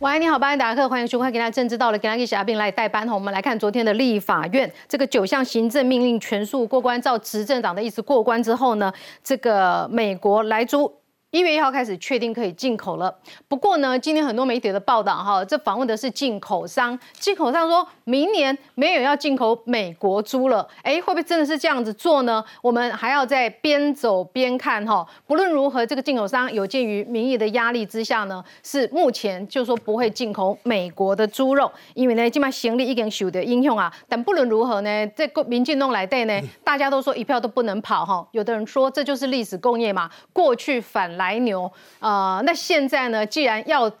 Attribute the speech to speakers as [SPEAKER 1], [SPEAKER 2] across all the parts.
[SPEAKER 1] 喂，你好，巴安达克，欢迎收看《给大政治到了》，给大家下兵来代班哈。我们来看昨天的立法院这个九项行政命令全数过关，照执政党的意思过关之后呢，这个美国来租。一月一号开始确定可以进口了。不过呢，今天很多媒体的报道哈，这访问的是进口商，进口商说明年没有要进口美国猪了。哎，会不会真的是这样子做呢？我们还要在边走边看哈。不论如何，这个进口商有鉴于民意的压力之下呢，是目前就说不会进口美国的猪肉，因为呢，今麦行李已经受的影响啊。但不论如何呢，这个民进弄来对呢，大家都说一票都不能跑哈。有的人说这就是历史工业嘛，过去反。来牛，呃，那现在呢？既然要。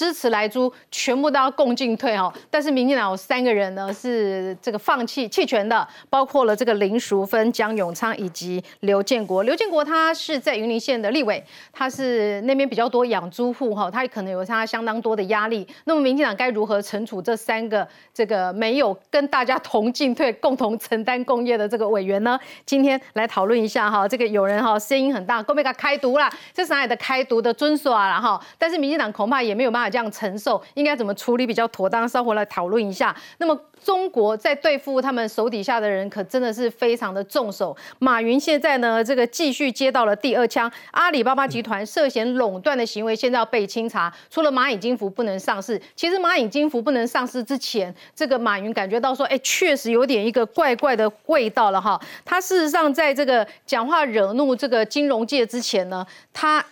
[SPEAKER 1] 支持来租，全部都要共进退哦。但是民进党有三个人呢，是这个放弃弃权的，包括了这个林淑芬、江永昌以及刘建国。刘建国他是在云林县的立委，他是那边比较多养猪户哈，他可能有他相当多的压力。那么民进党该如何惩处这三个这个没有跟大家同进退、共同承担共业的这个委员呢？今天来讨论一下哈。这个有人哈声音很大，够不够开毒啦？这是哪里的开毒的遵守啊？然后，但是民进党恐怕也没有办法。这样承受应该怎么处理比较妥当？稍后来讨论一下。那么中国在对付他们手底下的人，可真的是非常的重手。马云现在呢，这个继续接到了第二枪，阿里巴巴集团涉嫌垄断的行为，现在要被清查。除了蚂蚁金服不能上市，其实蚂蚁金服不能上市之前，这个马云感觉到说，哎，确实有点一个怪怪的味道了哈。他事实上在这个讲话惹怒这个金融界之前呢，他。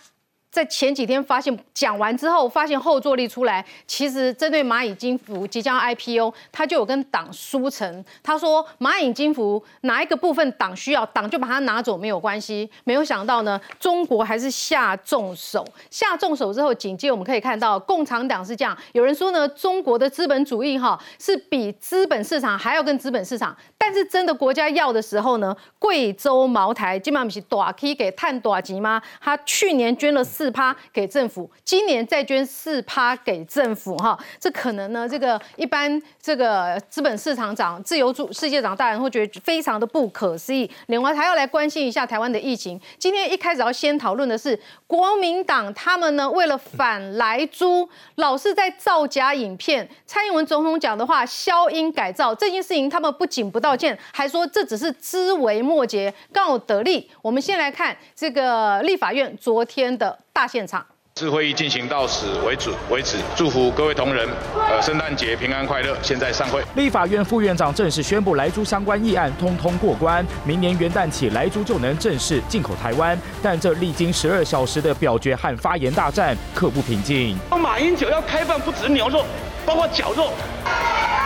[SPEAKER 1] 在前几天发现讲完之后，发现后坐力出来，其实针对蚂蚁金服即将 IPO，他就有跟党书成，他说蚂蚁金服哪一个部分党需要，党就把它拿走没有关系。没有想到呢，中国还是下重手，下重手之后，紧接我们可以看到共产党是这样，有人说呢，中国的资本主义哈是比资本市场还要跟资本市场，但是真的国家要的时候呢，贵州茅台基本上不是大 K 给探大吉吗？他去年捐了。四趴给政府，今年再捐四趴给政府，哈，这可能呢，这个一般这个资本市场长、自由主世界长大人会觉得非常的不可思议。另外还要来关心一下台湾的疫情。今天一开始要先讨论的是国民党，他们呢为了反来租，老是在造假影片。蔡英文总统讲的话，消音改造这件事情，他们不仅不道歉，还说这只是枝微末节，刚好得利。我们先来看这个立法院昨天的。大现场，
[SPEAKER 2] 次会议进行到此为止为止，祝福各位同仁，呃，圣诞节平安快乐。现在散会。
[SPEAKER 3] 立法院副院长正式宣布，莱猪相关议案通通过关，明年元旦起，莱猪就能正式进口台湾。但这历经十二小时的表决和发言大战，刻不平静。
[SPEAKER 4] 马英九要开放不止牛肉，包括绞肉，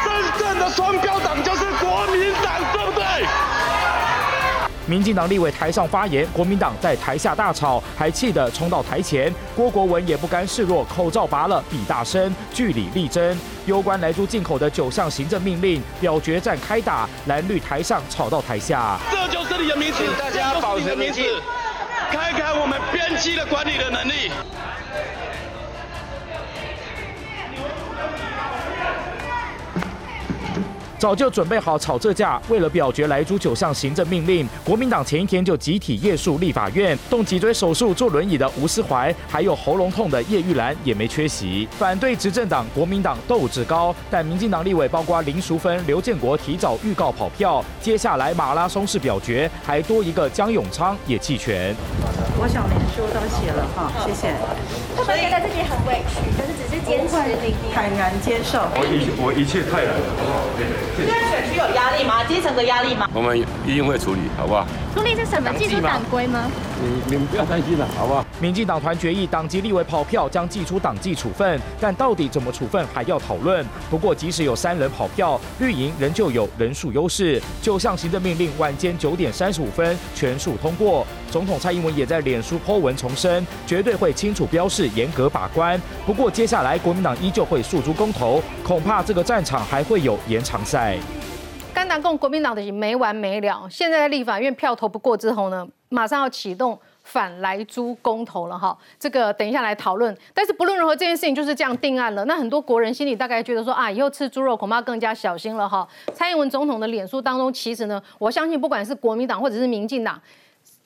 [SPEAKER 4] 真正的双标党就是国民党？
[SPEAKER 3] 民进党立委台上发言，国民党在台下大吵，还气得冲到台前。郭国文也不甘示弱，口罩拔了比大声，据理力争。攸关来猪进口的九项行政命令，表决战开打，蓝绿台上吵到台下。
[SPEAKER 4] 这就是你的名字，大家保持名字，看看我们边区的管理的能力。
[SPEAKER 3] 早就准备好吵这架，为了表决来租九项行政命令，国民党前一天就集体夜宿立法院，动脊椎手术坐轮椅的吴思怀，还有喉咙痛的叶玉兰也没缺席。反对执政党国民党斗志高，但民进党立委包括林淑芬、刘建国提早预告跑票，接下来马拉松式表决，还多一个江永昌也弃权。
[SPEAKER 5] 我想连书都写了哈，谢谢。
[SPEAKER 6] 他们觉得自己很委屈，可是只是坚持
[SPEAKER 5] 坦然接受。
[SPEAKER 7] 我一我一切泰然，好不好？
[SPEAKER 6] 现在选区有压力吗？基层的压力吗？
[SPEAKER 7] 我们一定会处理，好不好？
[SPEAKER 6] 处理是什么？技术党规吗？
[SPEAKER 7] 你你们不要担心了，好不好？
[SPEAKER 3] 民进党团决议，党籍立委跑票将寄出党纪处分，但到底怎么处分还要讨论。不过即使有三人跑票，绿营仍旧有人数优势。就像行政命令，晚间九点三十五分全数通过。总统蔡英文也在脸书 po 文重申，绝对会清楚标示，严格把关。不过接下来国民党依旧会诉诸公投，恐怕这个战场还会有延长赛。
[SPEAKER 1] 甘南共国民党的没完没了，现在立法院票投不过之后呢，马上要启动反来租公投了哈。这个等一下来讨论。但是不论如何，这件事情就是这样定案了。那很多国人心里大概觉得说啊，以后吃猪肉恐怕更加小心了哈。蔡英文总统的脸书当中，其实呢，我相信不管是国民党或者是民进党。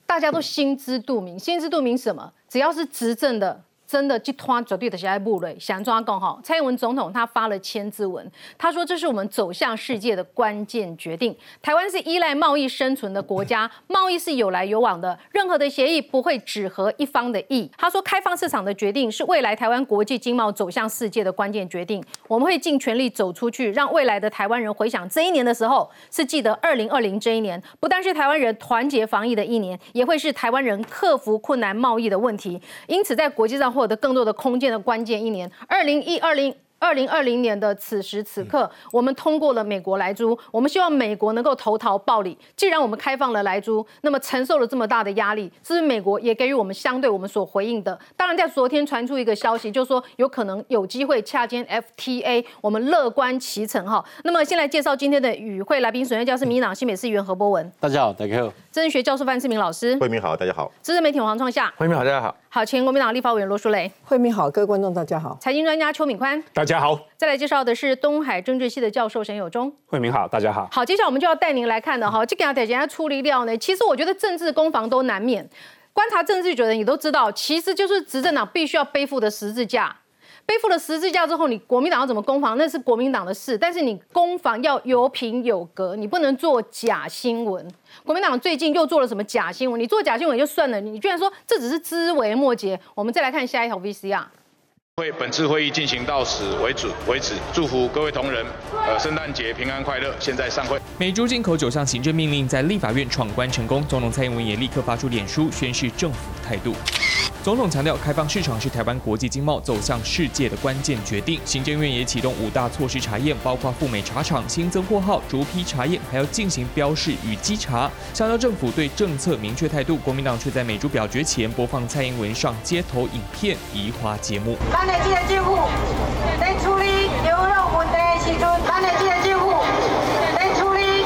[SPEAKER 1] 大家都心知肚明，心知肚明什么？只要是执政的真的这拖绝对的是爱布雷，想抓更好。蔡英文总统他发了千字文，他说这是我们走向世界的关键决定。台湾是依赖贸易生存的国家，贸易是有来有往的，任何的协议不会只合一方的意。他说开放市场的决定是未来台湾国际经贸走向世界的关键决定，我们会尽全力走出去，让未来的台湾人回想这一年的时候是记得二零二零这一年，不但是台湾人团结防疫的一年，也会是台湾人克服困难贸易的问题。因此在国际上。获得更多的空间的关键一年，二零一二零。二零二零年的此时此刻，我们通过了美国来租，我们希望美国能够投桃报李。既然我们开放了来租，那么承受了这么大的压力，是不是美国也给予我们相对我们所回应的？当然，在昨天传出一个消息，就是说有可能有机会洽签 FTA，我们乐观其成哈。那么，先来介绍今天的与会来宾，首先教是民党新北市议员何博文，
[SPEAKER 8] 大家好，大家好。
[SPEAKER 1] 政治学教授范志明老师，
[SPEAKER 9] 慧明好，大家好。
[SPEAKER 1] 资深媒体黄创夏，
[SPEAKER 8] 慧明好，大家好。
[SPEAKER 1] 好，请国民党立法委员罗淑蕾，
[SPEAKER 5] 慧敏好，各位观众大家好。
[SPEAKER 1] 财经专家邱敏宽，
[SPEAKER 10] 大家好。
[SPEAKER 1] 再来介绍的是东海政治系的教授沈友忠。
[SPEAKER 10] 慧敏好，大家好。
[SPEAKER 1] 好，接下来我们就要带您来看的哈，这个要等下处理掉呢。其实我觉得政治攻防都难免，观察政治的人也都知道，其实就是执政党必须要背负的十字架。背负了十字架之后，你国民党要怎么攻防，那是国民党的事。但是你攻防要有品有格，你不能做假新闻。国民党最近又做了什么假新闻？你做假新闻就算了，你居然说这只是枝微末节。我们再来看下一条 VCR。
[SPEAKER 2] 会本次会议进行到此为止为止，祝福各位同仁，呃，圣诞节平安快乐。现在散会。
[SPEAKER 11] 美猪进口九项行政命令在立法院闯关成功，总统蔡英文也立刻发出脸书宣示政府态度。总统强调，开放市场是台湾国际经贸走向世界的关键决定。行政院也启动五大措施查验，包括赴美茶厂新增货号、逐批查验，还要进行标示与稽查。强调政府对政策明确态度。国民党却在美猪表决前播放蔡英文上街头影片，移花节目。
[SPEAKER 12] 咱的这个政府在处理牛肉问题的时阵，咱的这个政府在处理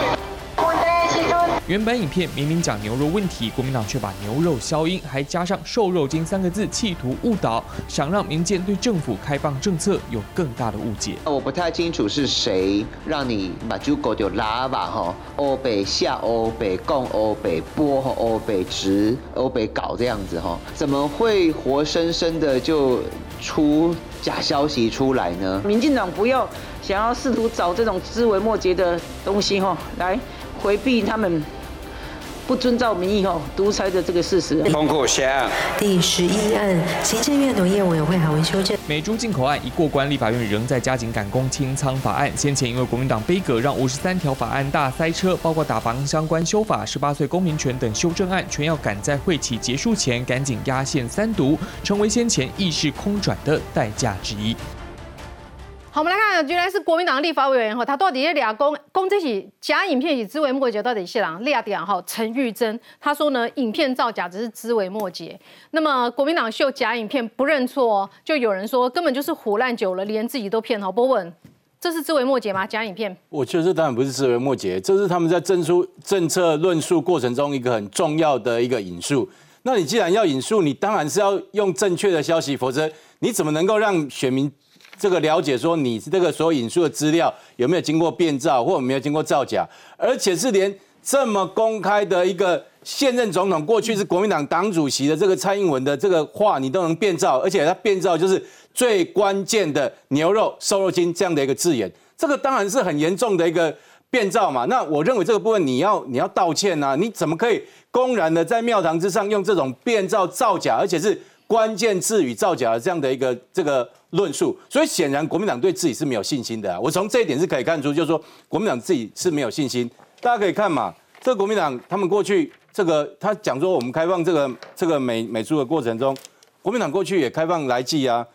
[SPEAKER 12] 问题的时阵。
[SPEAKER 11] 原本影片明明讲牛肉问题，国民党却把牛肉消音，还加上瘦肉精三个字，企图误导，想让民间对政府开放政策有更大的误解。
[SPEAKER 13] 我不太清楚是谁让你把猪狗就拉吧哈，欧北下欧北共欧北波和欧北直欧北搞这样子哈，怎么会活生生的就？出假消息出来呢？
[SPEAKER 5] 民进党不要想要试图找这种枝微末节的东西哈，来回避他们不遵照民意哦独裁的这个事实。
[SPEAKER 4] 通过下
[SPEAKER 14] 第十一案，行政院农业委员会还未修正。
[SPEAKER 11] 美猪进口案一过关，立法院仍在加紧赶工清仓法案。先前因为国民党杯葛，让五十三条法案大塞车，包括打房相关修法、十八岁公民权等修正案，全要赶在会期结束前赶紧压线三读，成为先前议事空转的代价之一。
[SPEAKER 1] 好，我们来看，原来是国民党立法委员哈，他到底是俩公公这起假影片以枝微末节到底是哪俩点哈？陈玉珍他说呢，影片造假只是枝微末节。那么国民党秀假影片不认错，就有人说根本就是胡烂久了，连自己都骗。好，波文，这是枝微末节吗？假影片？
[SPEAKER 8] 我觉得这当然不是枝微末节，这是他们在政出政策论述过程中一个很重要的一个引述。那你既然要引述，你当然是要用正确的消息，否则你怎么能够让选民？这个了解说，你这个所引述的资料有没有经过变造，或者没有经过造假，而且是连这么公开的一个现任总统，过去是国民党党主席的这个蔡英文的这个话，你都能变造，而且他变造就是最关键的牛肉瘦肉精这样的一个字眼，这个当然是很严重的一个变造嘛。那我认为这个部分你要你要道歉呐，你怎么可以公然的在庙堂之上用这种变造造假，而且是关键字语造假的这样的一个这个。论述，所以显然国民党对自己是没有信心的啊。我从这一点是可以看出，就是说国民党自己是没有信心。大家可以看嘛，这个国民党他们过去这个他讲说我们开放这个这个美美猪的过程中，国民党过去也开放来记啊。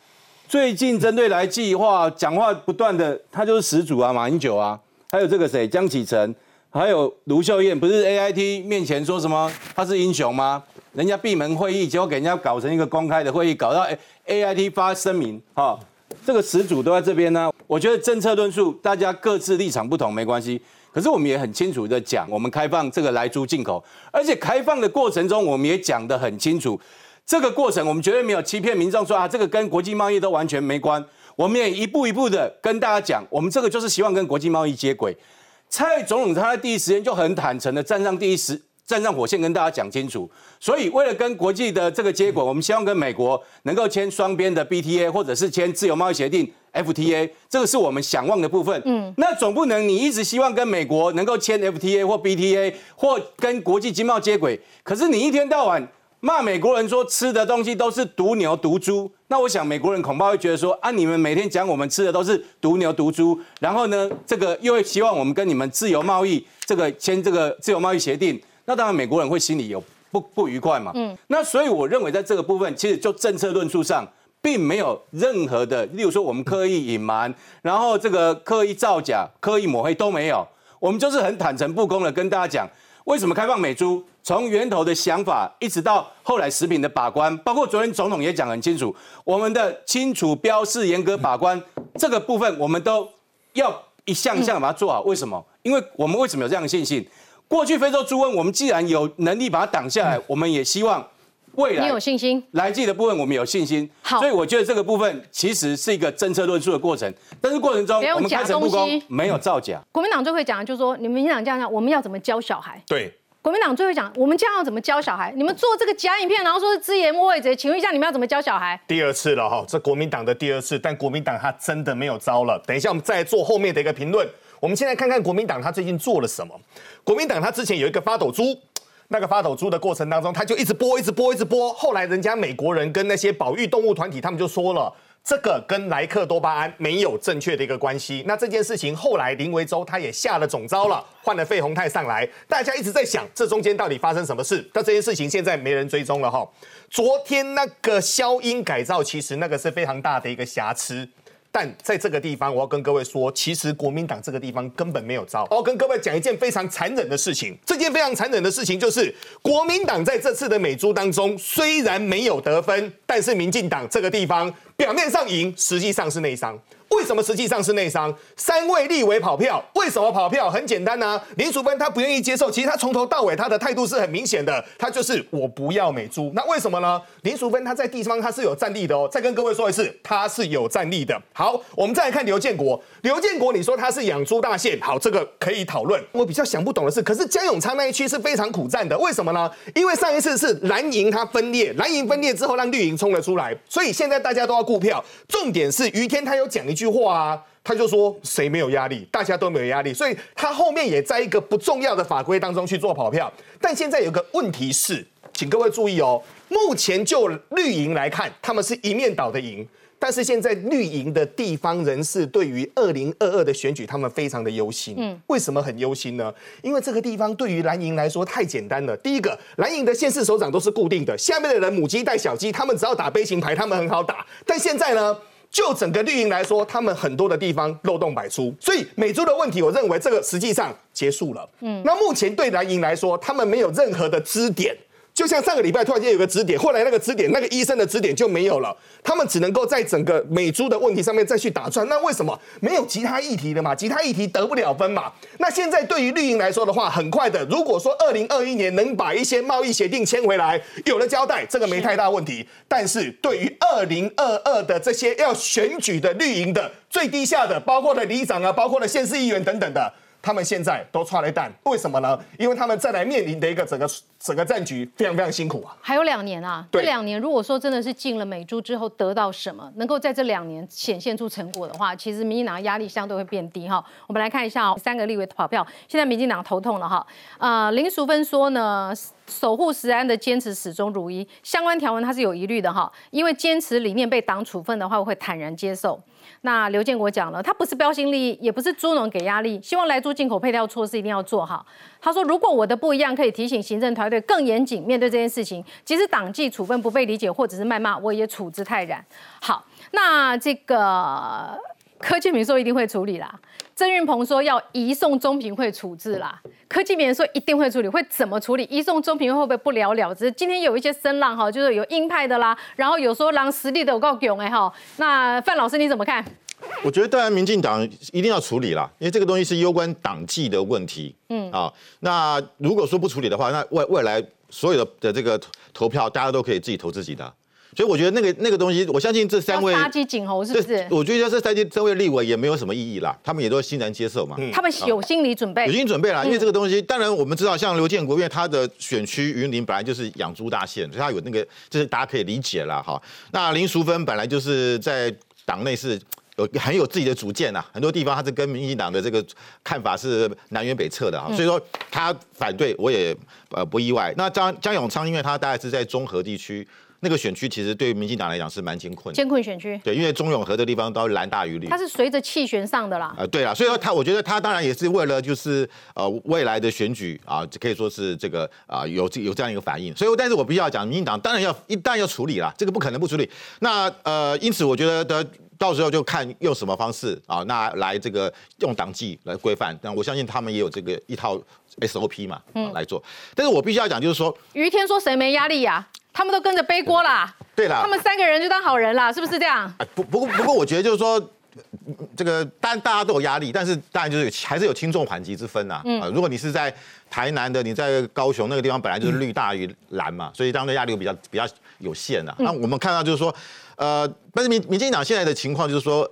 [SPEAKER 8] 最近针对来计话讲话不断的，他就是始祖啊，马英九啊，还有这个谁江启臣，还有卢秀燕，不是 A I T 面前说什么他是英雄吗？人家闭门会议，结果给人家搞成一个公开的会议，搞到 A I T 发声明，哈，这个始祖都在这边呢。我觉得政策论述大家各自立场不同没关系，可是我们也很清楚的讲，我们开放这个来猪进口，而且开放的过程中，我们也讲得很清楚，这个过程我们绝对没有欺骗民众说啊，这个跟国际贸易都完全没关。我们也一步一步的跟大家讲，我们这个就是希望跟国际贸易接轨。蔡总统他在第一时间就很坦诚的站上第一时。站上火线跟大家讲清楚。所以为了跟国际的这个接轨，我们希望跟美国能够签双边的 BTA，或者是签自由贸易协定 FTA，这个是我们想望的部分。嗯，那总不能你一直希望跟美国能够签 FTA 或 BTA，或跟国际经贸接轨，可是你一天到晚骂美国人说吃的东西都是毒牛毒猪，那我想美国人恐怕会觉得说啊，你们每天讲我们吃的都是毒牛毒猪，然后呢，这个又会希望我们跟你们自由贸易这个签这个自由贸易协定，那当然美国人会心里有不不愉快嘛。嗯，那所以我认为在这个部分，其实就政策论述上。并没有任何的，例如说我们刻意隐瞒，然后这个刻意造假、刻意抹黑都没有，我们就是很坦诚不公的跟大家讲，为什么开放美猪，从源头的想法一直到后来食品的把关，包括昨天总统也讲很清楚，我们的清楚标示、严格把关这个部分，我们都要一项一项把它做好。为什么？因为我们为什么有这样的信心？过去非洲猪瘟，我们既然有能力把它挡下来，我们也希望。未来
[SPEAKER 1] 你有信心？
[SPEAKER 8] 来记的部分我们有信心，好，所以我觉得这个部分其实是一个政策论述的过程，但是过程中我们开诚布公，没有造假。
[SPEAKER 1] 国民党最会讲的就是说，你们民进党这样讲，我们要怎么教小孩？
[SPEAKER 15] 对，
[SPEAKER 1] 国民党最会讲，我们将要怎么教小孩？你们做这个假影片，然后说是自言莫者，请问一下，你们要怎么教小孩？
[SPEAKER 15] 第二次了哈，这国民党的第二次，但国民党他真的没有招了。等一下我们再做后面的一个评论。我们现在看看国民党他最近做了什么。国民党他之前有一个发抖猪。那个发抖猪的过程当中，他就一直播，一直播，一直播。后来人家美国人跟那些保育动物团体，他们就说了，这个跟莱克多巴胺没有正确的一个关系。那这件事情后来林维洲他也下了总招了，换了费鸿泰上来，大家一直在想这中间到底发生什么事。但这件事情现在没人追踪了哈。昨天那个消音改造，其实那个是非常大的一个瑕疵。但在这个地方，我要跟各位说，其实国民党这个地方根本没有招。我要跟各位讲一件非常残忍的事情。这件非常残忍的事情就是，国民党在这次的美珠当中虽然没有得分，但是民进党这个地方表面上赢，实际上是内伤。为什么实际上是内伤？三位立委跑票，为什么跑票？很简单呐，林淑芬她不愿意接受。其实她从头到尾她的态度是很明显的，她就是我不要美猪。那为什么呢？林淑芬她在地方她是有战力的哦。再跟各位说一次，她是有战力的。好，我们再来看刘建国。刘建国，你说他是养猪大县，好，这个可以讨论。我比较想不懂的是，可是江永昌那一区是非常苦战的，为什么呢？因为上一次是蓝营他分裂，蓝营分裂之后让绿营冲了出来，所以现在大家都要股票。重点是于天他有讲一句话啊，他就说谁没有压力，大家都没有压力，所以他后面也在一个不重要的法规当中去做跑票。但现在有个问题是，请各位注意哦，目前就绿营来看，他们是一面倒的赢。但是现在绿营的地方人士对于二零二二的选举，他们非常的忧心。嗯，为什么很忧心呢？因为这个地方对于蓝营来说太简单了。第一个，蓝营的县市首长都是固定的，下面的人母鸡带小鸡，他们只要打悲情牌，他们很好打。但现在呢，就整个绿营来说，他们很多的地方漏洞百出。所以美洲的问题，我认为这个实际上结束了。嗯，那目前对蓝营来说，他们没有任何的支点。就像上个礼拜突然间有个支点，后来那个支点那个医生的支点就没有了，他们只能够在整个美猪的问题上面再去打转。那为什么没有其他议题了嘛？其他议题得不了分嘛？那现在对于绿营来说的话，很快的，如果说二零二一年能把一些贸易协定签回来，有了交代，这个没太大问题。但是对于二零二二的这些要选举的绿营的最低下的，包括了里长啊，包括了县市议员等等的。他们现在都踹了一蛋，为什么呢？因为他们再来面临的一个整个整个战局非常非常辛苦啊。
[SPEAKER 1] 还有两年啊，这两年如果说真的是进了美猪之后得到什么，能够在这两年显现出成果的话，其实民进党压力相对会变低哈。我们来看一下哦，三个立委跑票，现在民进党头痛了哈。呃，林淑芬说呢，守护食安的坚持始终如一，相关条文他是有疑虑的哈，因为坚持理念被党处分的话，我会坦然接受。那刘建国讲了，他不是标新立异，也不是猪农给压力，希望来猪进口配套措施一定要做好。他说，如果我的不一样，可以提醒行政团队更严谨面对这件事情。即使党纪处分不被理解或者是谩骂，我也处之泰然。好，那这个柯建铭说一定会处理啦。郑运鹏说要移送中评会处置啦，科技名人说一定会处理，会怎么处理？移送中评会会不会不了了之？今天有一些声浪哈，就是有鹰派的啦，然后有说狼实力的我告勇哎哈，那范老师你怎么看？
[SPEAKER 9] 我觉得当然民进党一定要处理啦，因为这个东西是攸关党纪的问题。嗯啊，那如果说不处理的话，那未未来所有的的这个投票，大家都可以自己投自己的。所以我觉得那个那个东西，我相信这三位
[SPEAKER 1] 要杀鸡儆猴是不是？
[SPEAKER 9] 我觉得这三位三位立委也没有什么意义啦，他们也都欣然接受嘛。
[SPEAKER 1] 他们有心理准备，
[SPEAKER 9] 有心理准备啦，因为
[SPEAKER 1] 嗯
[SPEAKER 9] 这个东西，当然我们知道，像刘建国，因为他的选区云林本来就是养猪大县，所以他有那个，就是大家可以理解啦。哈。那林淑芬本来就是在党内是。有很有自己的主见呐，很多地方他是跟民进党的这个看法是南辕北辙的哈，
[SPEAKER 1] 嗯
[SPEAKER 9] 所以说他反对我也呃不意外。那张江永昌，因为他大概是在中和地区那个选区，其实对民进党来讲是蛮艰困的。
[SPEAKER 1] 艰困选区，
[SPEAKER 9] 对，因为中永和的地方都蓝大于绿。
[SPEAKER 1] 它是随着气旋上的啦。
[SPEAKER 9] 啊、对啦，所以说他，我觉得他当然也是为了就是呃未来的选举啊，可以说是这个啊、有这有这样一个反应。所以，但是我必须要讲，民进党当然要一旦要处理啦，这个不可能不处理。那呃，因此我觉得的。到时候就看用什么方式啊，那来这个用党纪来规范。但我相信他们也有这个一套 SOP 嘛，嗯，来做。但是我必须要讲，就是说，
[SPEAKER 1] 于天说谁没压力呀、他们都跟着背锅啦。
[SPEAKER 9] 对啦
[SPEAKER 1] 他们三个人就当好人啦，是不是这样？
[SPEAKER 9] 啊，不不过不过，我觉得就是说，这个当然大家都有压力，但是当然就是有还是有轻重缓急之分呐、啊。
[SPEAKER 1] 嗯
[SPEAKER 9] 如果你是在台南的，你在高雄那个地方本来就是绿大于蓝嘛，所以当然压力比较比较有限呐、啊。那、我们看到就是说，呃，但是民民进党现在的情况就是说，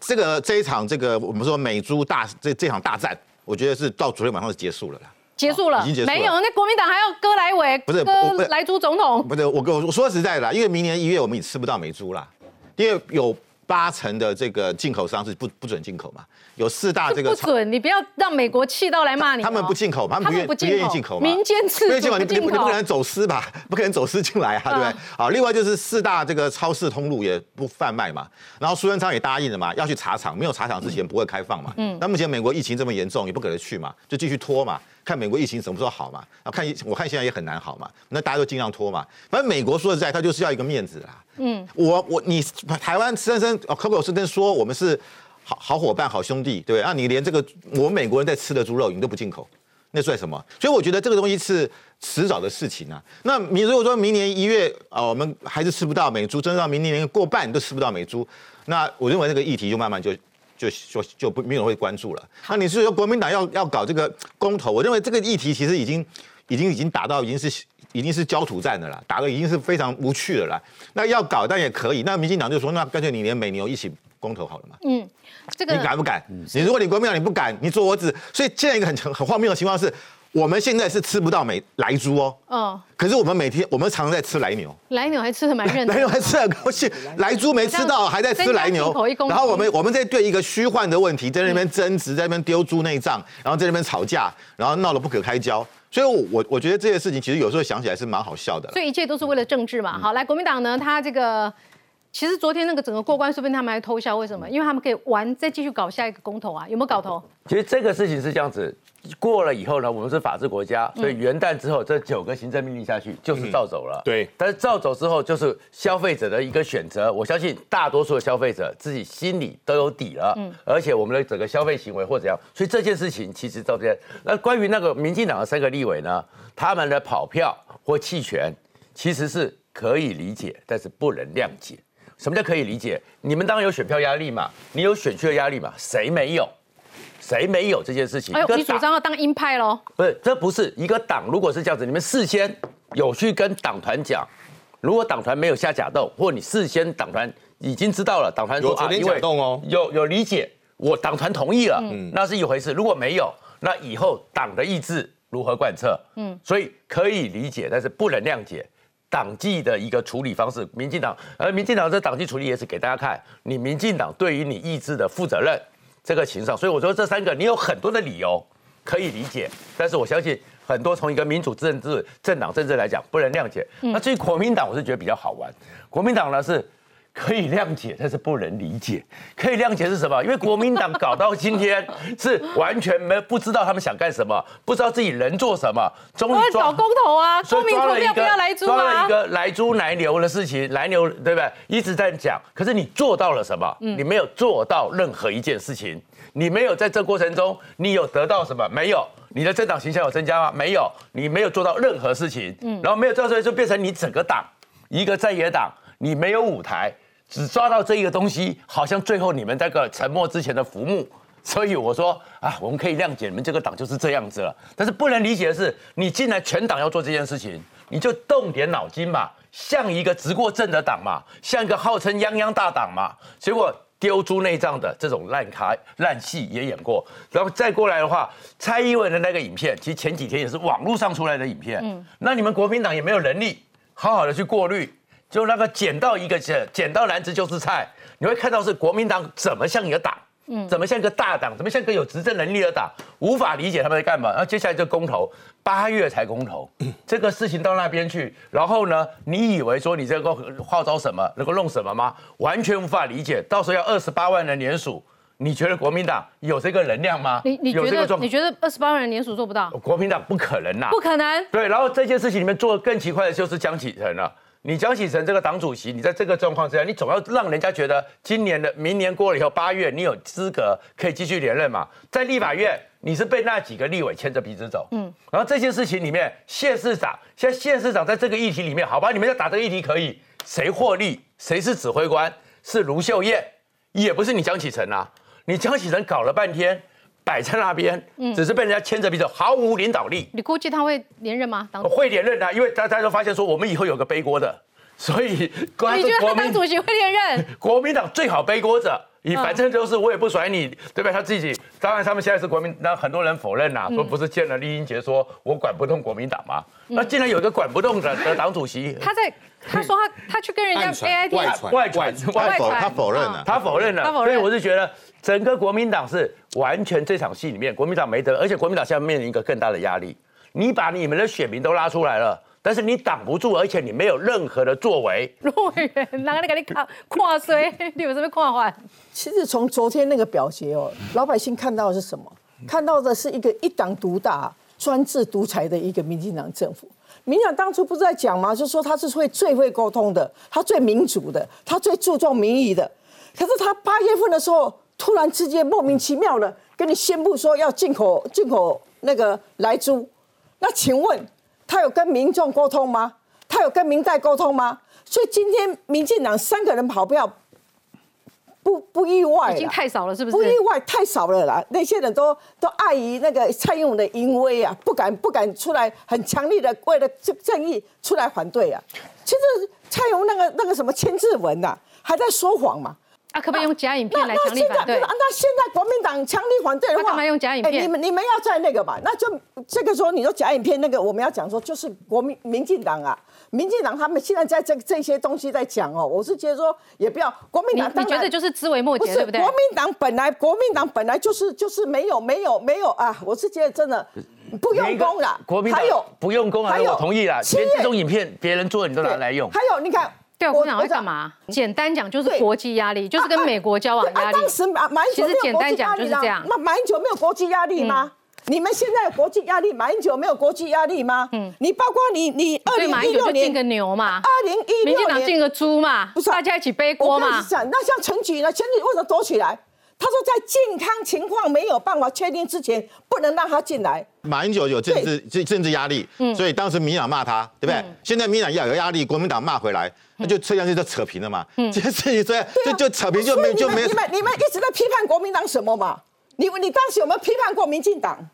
[SPEAKER 9] 这个这一场这个我们说美猪大这这场大战，我觉得是到昨天晚上是结束了啦。
[SPEAKER 1] 结束了，
[SPEAKER 9] 已经结束了
[SPEAKER 1] 没有，那国民党还要割来尾，
[SPEAKER 9] 不是
[SPEAKER 1] 来猪总统。
[SPEAKER 9] 不是我跟我说实在的啦，因为明年一月我们也吃不到美猪啦，因为有八成的这个进口商是不不准进口嘛，有四大这个
[SPEAKER 1] 不准，你不要让美国气到来骂你哦。
[SPEAKER 9] 他们不进口，他们不愿愿意进口嘛，
[SPEAKER 1] 民间自
[SPEAKER 9] 不愿意进口，你你你不可。能走私吧？不可能走私进来啊，对不对？好，另外就是四大这个超市通路也不贩卖嘛，然后苏贞昌也答应了嘛，要去查厂，没有查厂之前不会开放嘛。
[SPEAKER 1] 嗯
[SPEAKER 9] 那目前美国疫情这么严重，也不可能去嘛，就继续拖嘛，看美国疫情什么时候好嘛。啊看我看现在也很难好嘛，那大家都尽量拖嘛。反正美国说实在，他就是要一个面子啦。
[SPEAKER 1] 嗯，
[SPEAKER 9] 我我你台湾深深哦口口声声说我们是好好伙伴、好兄弟，对不对？啊，你连这个我们美国人在吃的猪肉你都不进口，那算什么？所以我觉得这个东西是迟早的事情啊。那你如果说明年一月啊、我们还是吃不到美猪，真的到明年过半都吃不到美猪，那我认为这个议题就慢慢就。就就就不没有人会关注了。那你是说国民党要要搞这个公投？我认为这个议题其实已经已经已经打到已经是已经是焦土战的啦，打的已经是非常无趣了啦。那要搞但也可以。那民进党就说，那干脆你连美牛一起公投好了嘛？
[SPEAKER 1] 嗯，这个
[SPEAKER 9] 你敢不敢？你如果你国民党你不敢，你做我只。所以现在一个很很很荒谬的情况是，我们现在是吃不到美来猪哦，
[SPEAKER 1] 哦，
[SPEAKER 9] 可是我们每天我们常常在吃来牛。
[SPEAKER 1] 来牛还吃的蛮认真。
[SPEAKER 9] 来牛还吃的很高兴，来猪没吃到，还在吃来牛然后我们我们在对一个虚幻的问题，在那边争执，在那边丢猪内脏，然后在那边吵架，然后闹得不可开交。所以我，我我觉得这些事情其实有时候想起来是蛮好笑的啦。
[SPEAKER 1] 所以一切都是为了政治
[SPEAKER 9] 嗯
[SPEAKER 1] 嘛。好，来国民党呢，他这个其实昨天那个整个过关，说不定他们还偷笑，为什么？因为他们可以玩，再继续搞下一个公投啊，有没有搞头？
[SPEAKER 16] 其实这个事情是这样子，过了以后呢，我们是法治国家，所以元旦之后这九个行政命令下去就是照走了。
[SPEAKER 15] 对，
[SPEAKER 16] 但是照走之后就是消费者的一个选择，我相信大多数的消费者自己心里都有底了。嗯，而且我们的整个消费行为或怎样，所以这件事情其实到这边，那关于那个民进党的三个立委呢，他们的跑票或弃权其实是可以理解，但是不能谅解。什么叫可以理解？你们当然有选票压力嘛，你有选区的压力嘛，谁没有？谁没有这件事情？
[SPEAKER 1] 哎呦，你主张要当鹰派喽？
[SPEAKER 16] 不是，这不是一个党。如果是这样子，你们事先有去跟党团讲，如果党团没有下假动，或你事先党团已经知道了，党团说
[SPEAKER 15] 有
[SPEAKER 16] 因为
[SPEAKER 15] 假动哦
[SPEAKER 16] 有有理解，我党团同意了，那是一回事。如果没有，那以后党的意志如何贯彻？
[SPEAKER 1] 嗯，
[SPEAKER 16] 所以可以理解，但是不能谅解。党纪的一个处理方式，民进党，而民进党这党纪处理也是给大家看，你民进党对于你意志的负责任这个情上，所以我说这三个你有很多的理由可以理解，但是我相信很多从一个民主政治政党政治来讲不能谅解。那至于国民党，我是觉得比较好玩，国民党呢是。可以谅解，但是不能理解。可以谅解是什么？因为国民党搞到今天是完全没不知道他们想干什么，不知道自己能做什么，终于抓
[SPEAKER 1] 我要搞公投啊，
[SPEAKER 16] 所以
[SPEAKER 1] 公民投票不要来猪
[SPEAKER 16] 抓了
[SPEAKER 1] 啊
[SPEAKER 16] 一。个来猪来牛的事情，来牛对不对？一直在讲，可是你做到了什么？
[SPEAKER 1] 嗯
[SPEAKER 16] 你没有做到任何一件事情，你没有在这过程中，你有得到什么？没有。你的政党形象有增加吗？没有。你没有做到任何事情，
[SPEAKER 1] 嗯
[SPEAKER 16] 然后没有做到，就变成你整个党一个在野党，你没有舞台，只抓到这一个东西，好像最后你们那个沉默之前的浮木。所以我说啊，我们可以谅解你们这个党就是这样子了，但是不能理解的是，你竟然全党要做这件事情，你就动点脑筋嘛，像一个执过政的党嘛，像一个号称泱泱大党嘛，结果丢猪内脏的这种烂卡烂戏也演过，然后再过来的话，蔡英文的那个影片，其实前几天也是网络上出来的影片，嗯，那你们国民党也没有能力好好的去过滤，就那个捡到一个捡捡到篮子就是菜，你会看到是国民党怎么像一个党。嗯，怎么像一个大党，怎么像一个有执政能力的党，无法理解他们在干嘛。然后接下来就公投，八月才公投，这个事情到那边去，然后呢，你以为说你这个号召什么，能够弄什么吗？完全无法理解。到时候要二十八万人联署，你觉得国民党有这个能量吗？
[SPEAKER 1] 你你觉得你觉得二十八万人联署做不到？
[SPEAKER 16] 国民党不可能呐，
[SPEAKER 1] 不可能。
[SPEAKER 16] 对，然后这件事情里面做的更奇怪的就是江启臣了。你江启臣这个党主席，你在这个状况之下，你总要让人家觉得今年的明年过了以后，八月你有资格可以继续连任嘛？在立法院，你是被那几个立委牵着鼻子走，嗯。然后这件事情里面，谢市长现在谢市长在这个议题里面，好吧，你们要打这个议题可以，谁获利，谁是指挥官？是卢秀燕，也不是你江启臣啊。你江启臣搞了半天。摆在那边，只是被人家牵着鼻子，毫无领导力。
[SPEAKER 1] 你估计他会连任吗？
[SPEAKER 16] 当会连任的，因为大家都发现说，我们以后有个背锅的，所以
[SPEAKER 1] 你觉得他当主席会连任？
[SPEAKER 16] 国民党最好背锅者，你反正就是我也不甩你，对不对？他自己，当然他们现在是国民，那很多人否认呐，说不是见了丽英杰说我管不动国民党吗？那竟然有一个管不动的的党主席，
[SPEAKER 1] 他在他说他他去跟人家 A I T
[SPEAKER 16] 外传外传外
[SPEAKER 9] 传，他否认了，
[SPEAKER 16] 他否认了，所以我是觉得。整个国民党是完全这场戏里面，国民党没得，而且国民党现在面临一个更大的压力。你把你们的选民都拉出来了，但是你挡不住，而且你没有任何的作为。
[SPEAKER 1] 陆委员，哪个你给 你看跨衰？你有什么跨换？
[SPEAKER 17] 其实从昨天那个表决哦，老百姓看到的是什么？看到的是一个一党独大、专制独裁的一个民进党政府。民进党当初不是在讲吗？就说他是会最会沟通的，他最民主的，他最注重民意的。可是他八月份的时候。突然之间莫名其妙的跟你宣布说要进口进口那个来猪，那请问他有跟民众沟通吗？他有跟民代沟通吗？所以今天民进党三个人跑票不不意外，
[SPEAKER 1] 已经太少了，是不是？
[SPEAKER 17] 不意外，太少了啦。那些人都都碍于那个蔡英文的淫威啊，不敢不敢出来很强力的为了正正义出来反对啊。其实蔡英文那个那个什么签字文呐，还在说谎嘛。
[SPEAKER 1] 啊，可不可以用假影片来强力反对？
[SPEAKER 17] 那现在国民党强力反对的话，
[SPEAKER 1] 干嘛用假影片？
[SPEAKER 17] 你们你们要在那个嘛？那就这个时候你说假影片那个，我们要讲说就是国民民进党啊，民进党他们现在在这这些东西在讲哦，我是觉得说也不要国民党，
[SPEAKER 1] 你觉得就是枝微末节，对不对？
[SPEAKER 17] 国民党本来国民党本来就是就是没有没有没有啊，我是觉得真的不用功了。
[SPEAKER 16] 国民党还有不用功啊，我同意了，连这种影片别人做你都拿来用。
[SPEAKER 17] 还有你看。
[SPEAKER 1] 对，我想会干嘛？简单讲就是国际压力，就是跟美国交往压力。
[SPEAKER 17] 当时马马英九没有国际压力啦，那马英九没有国际压力吗？你们现在有国际压力，马英九没有国际压力吗？嗯，你包括你你二零一六年
[SPEAKER 1] 进个牛嘛，
[SPEAKER 17] 二零一六
[SPEAKER 1] 年进个猪嘛，不是大家一起背锅嘛？
[SPEAKER 17] 那像陈菊呢？陈菊为什么躲起来？他说在健康情况没有办法确定之前，不能让他进来。
[SPEAKER 9] 马英九有政治政政治压力，所以当时民党骂他，对不对？现在民党要有压力，国民党骂回来。那就这样就扯平了嘛，这件事情这样就就扯平就没就没。
[SPEAKER 17] 你们你们一直在批判国民党什么嘛？你你当时有没有批判过民进党？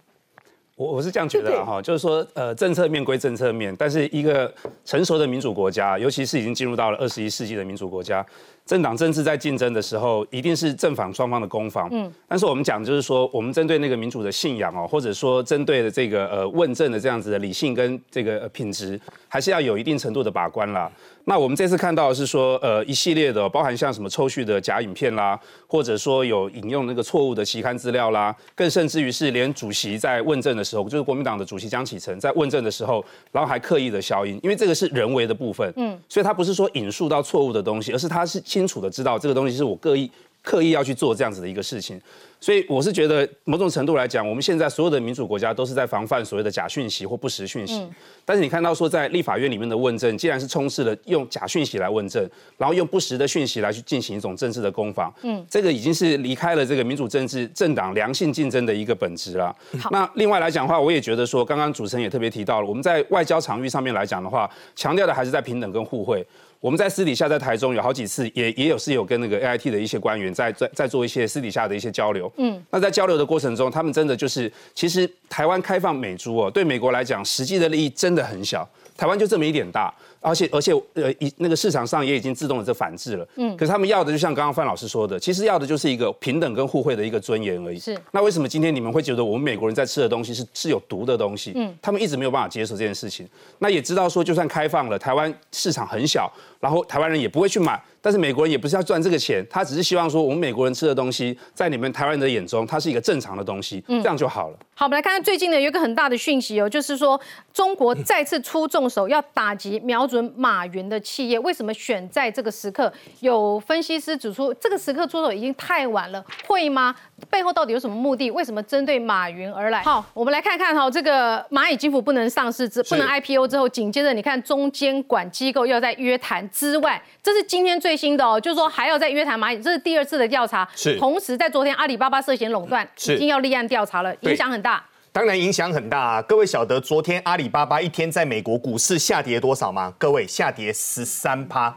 [SPEAKER 10] 我我是这样觉得哈，就是说呃政策面归政策面，但是一个成熟的民主国家，尤其是已经进入到了二十一世纪的民主国家。政党政治在竞争的时候，一定是正反双方的攻防。嗯，但是我们讲就是说，我们针对那个民主的信仰哦，或者说针对的这个呃问政的这样子的理性跟这个品质，还是要有一定程度的把关啦。那我们这次看到的是说，呃，一系列的包含像什么抽蓄的假影片啦，或者说有引用那个错误的期刊资料啦，更甚至于是连主席在问政的时候，就是国民党的主席江启臣在问政的时候，然后还刻意的消音，因为这个是人为的部分。嗯，所以他不是说引述到错误的东西，而是他是。清楚的知道这个东西是我刻意刻意要去做这样子的一个事情，所以我是觉得某种程度来讲，我们现在所有的民主国家都是在防范所谓的假讯息或不实讯息。但是你看到说在立法院里面的问政，既然是充斥了用假讯息来问政，然后用不实的讯息来去进行一种政治的攻防，嗯，这个已经是离开了这个民主政治政党良性竞争的一个本质了。那另外来讲的话，我也觉得说，刚刚主持人也特别提到了，我们在外交场域上面来讲的话，强调的还是在平等跟互惠。我们在私底下在台中有好几次，也也有是有跟那个 AIT 的一些官员在在在做一些私底下的一些交流。嗯，那在交流的过程中，他们真的就是，其实台湾开放美猪哦，对美国来讲，实际的利益真的很小。台湾就这么一点大，而且而且呃，一那个市场上也已经自动的这反制了。嗯，可是他们要的就像刚刚范老师说的，其实要的就是一个平等跟互惠的一个尊严而已。
[SPEAKER 1] 是。
[SPEAKER 10] 那为什么今天你们会觉得我们美国人在吃的东西是是有毒的东西？嗯，他们一直没有办法接受这件事情。那也知道说，就算开放了，台湾市场很小，然后台湾人也不会去买。但是美国人也不是要赚这个钱，他只是希望说，我们美国人吃的东西，在你们台湾人的眼中，它是一个正常的东西，这样就好了。
[SPEAKER 1] 好，我们来看看最近呢有一个很大的讯息哦，就是说中国再次出重手，要打击瞄准马云的企业。为什么选在这个时刻？有分析师指出，这个时刻出手已经太晚了，会吗？背后到底有什么目的？为什么针对马云而来？好，我们来看看哈，这个蚂蚁金服不能上市之不能 IPO 之后，紧接着你看中监管机构要在约谈之外，这是今天最新的哦，就是说还要再约谈蚂蚁，这是第二次的调查。
[SPEAKER 15] 是，
[SPEAKER 1] 同时在昨天阿里巴巴涉嫌垄断，已经要立案调查了，影响很大。
[SPEAKER 15] 当然影响很大啊！各位晓得昨天阿里巴巴一天在美国股市下跌多少吗？各位下跌十三趴。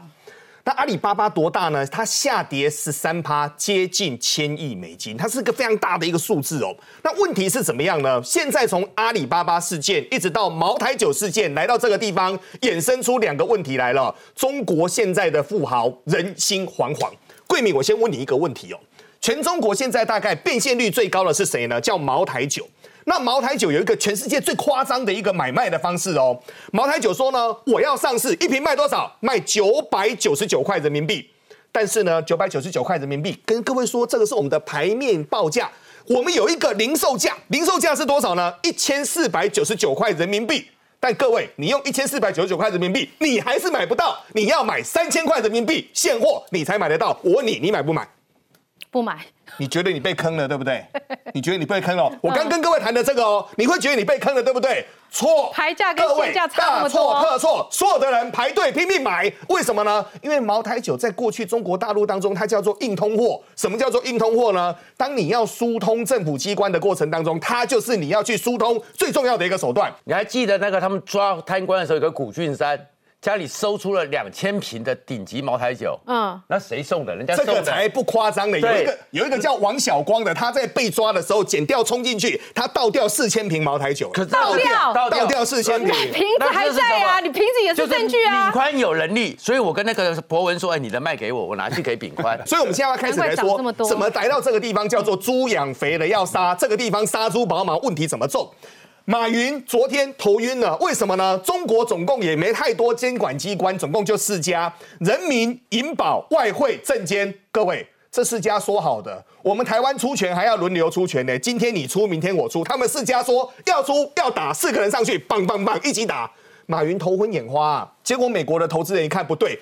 [SPEAKER 15] 那阿里巴巴多大呢？它下跌十三趴，接近千亿美金，它是个非常大的一个数字哦。那问题是怎么样呢？现在从阿里巴巴事件一直到茅台酒事件，来到这个地方，衍生出两个问题来了。中国现在的富豪人心惶惶。桂敏，我先问你一个问题哦。全中国现在大概变现率最高的是谁呢？叫茅台酒。那茅台酒有一个全世界最夸张的一个买卖的方式哦。茅台酒说呢，我要上市，一瓶卖多少？卖九百九十九块人民币。但是呢，九百九十九块人民币，跟各位说，这个是我们的牌面报价。我们有一个零售价，零售价是多少呢？一千四百九十九块人民币。但各位，你用一千四百九十九块人民币，你还是买不到。你要买三千块人民币现货，你才买得到。我问你，你买不买？
[SPEAKER 1] 不买。
[SPEAKER 15] 你觉得你被坑了，对不对？你觉得你被坑了？我刚跟各位谈的这个哦，你会觉得你被坑了，对不对？错，
[SPEAKER 1] 牌价跟现价差
[SPEAKER 15] 大错特错。所有的人排队拼命买，为什么呢？因为茅台酒在过去中国大陆当中，它叫做硬通货。什么叫做硬通货呢？当你要疏通政府机关的过程当中，它就是你要去疏通最重要的一个手段。
[SPEAKER 16] 你还记得那个他们抓贪官的时候，有个古俊山？家里搜出了两千瓶的顶级茅台酒，嗯，那谁送的？人家
[SPEAKER 15] 这个才不夸张呢。有一个有一个叫王小光的，他在被抓的时候剪掉冲进去，他倒掉四千瓶茅台酒，
[SPEAKER 16] 可
[SPEAKER 1] 倒掉
[SPEAKER 15] 倒掉四千瓶，
[SPEAKER 1] 瓶子还在啊，你瓶子也是证据啊。
[SPEAKER 16] 炳宽有能力，所以我跟那个博文说，哎，你的卖给我，我拿去给炳宽。
[SPEAKER 15] 所以我们现在要开始来说，怎么来到这个地方叫做猪养肥了要杀，这个地方杀猪宝马问题怎么做？马云昨天头晕了，为什么呢？中国总共也没太多监管机关，总共就四家：人民银保、外汇、证监。各位，这四家说好的，我们台湾出权还要轮流出权呢。今天你出，明天我出。他们四家说要出要打，四个人上去，棒棒棒，一起打。马云头昏眼花，结果美国的投资人一看不对。